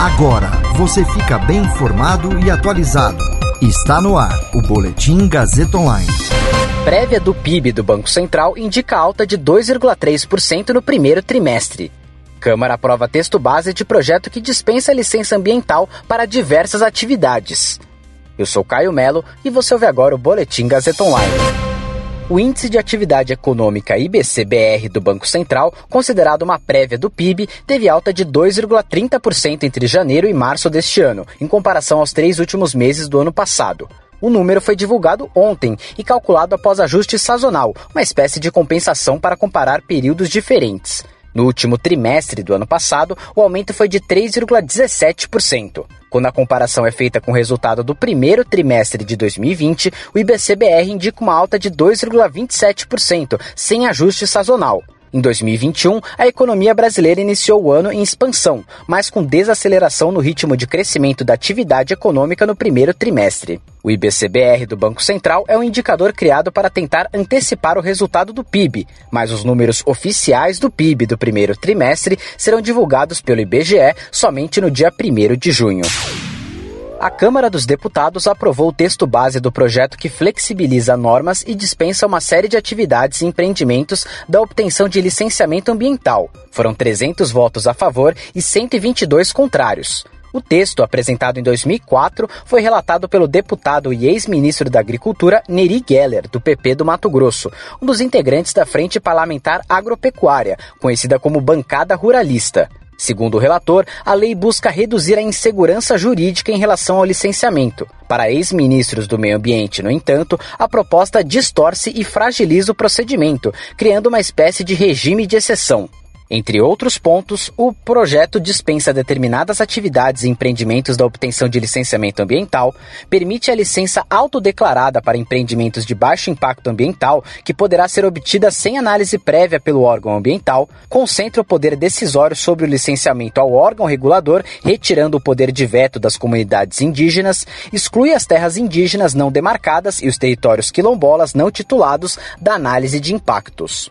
Agora você fica bem informado e atualizado. Está no ar o Boletim Gazeta Online. Prévia do PIB do Banco Central indica alta de 2,3% no primeiro trimestre. Câmara aprova texto base de projeto que dispensa licença ambiental para diversas atividades. Eu sou Caio Melo e você ouve agora o Boletim Gazeta Online. O Índice de Atividade Econômica IBCBR do Banco Central, considerado uma prévia do PIB, teve alta de 2,30% entre janeiro e março deste ano, em comparação aos três últimos meses do ano passado. O número foi divulgado ontem e calculado após ajuste sazonal, uma espécie de compensação para comparar períodos diferentes. No último trimestre do ano passado, o aumento foi de 3,17%. Quando a comparação é feita com o resultado do primeiro trimestre de 2020, o IBCBR indica uma alta de 2,27%, sem ajuste sazonal. Em 2021, a economia brasileira iniciou o ano em expansão, mas com desaceleração no ritmo de crescimento da atividade econômica no primeiro trimestre. O IBCBR do Banco Central é um indicador criado para tentar antecipar o resultado do PIB, mas os números oficiais do PIB do primeiro trimestre serão divulgados pelo IBGE somente no dia 1 de junho a Câmara dos Deputados aprovou o texto base do projeto que flexibiliza normas e dispensa uma série de atividades e empreendimentos da obtenção de licenciamento ambiental. Foram 300 votos a favor e 122 contrários. O texto, apresentado em 2004, foi relatado pelo deputado e ex-ministro da Agricultura Neri Geller, do PP do Mato Grosso, um dos integrantes da Frente Parlamentar Agropecuária, conhecida como Bancada Ruralista. Segundo o relator, a lei busca reduzir a insegurança jurídica em relação ao licenciamento. Para ex-ministros do meio ambiente, no entanto, a proposta distorce e fragiliza o procedimento, criando uma espécie de regime de exceção. Entre outros pontos, o projeto dispensa determinadas atividades e empreendimentos da obtenção de licenciamento ambiental, permite a licença autodeclarada para empreendimentos de baixo impacto ambiental, que poderá ser obtida sem análise prévia pelo órgão ambiental, concentra o poder decisório sobre o licenciamento ao órgão regulador, retirando o poder de veto das comunidades indígenas, exclui as terras indígenas não demarcadas e os territórios quilombolas não titulados da análise de impactos.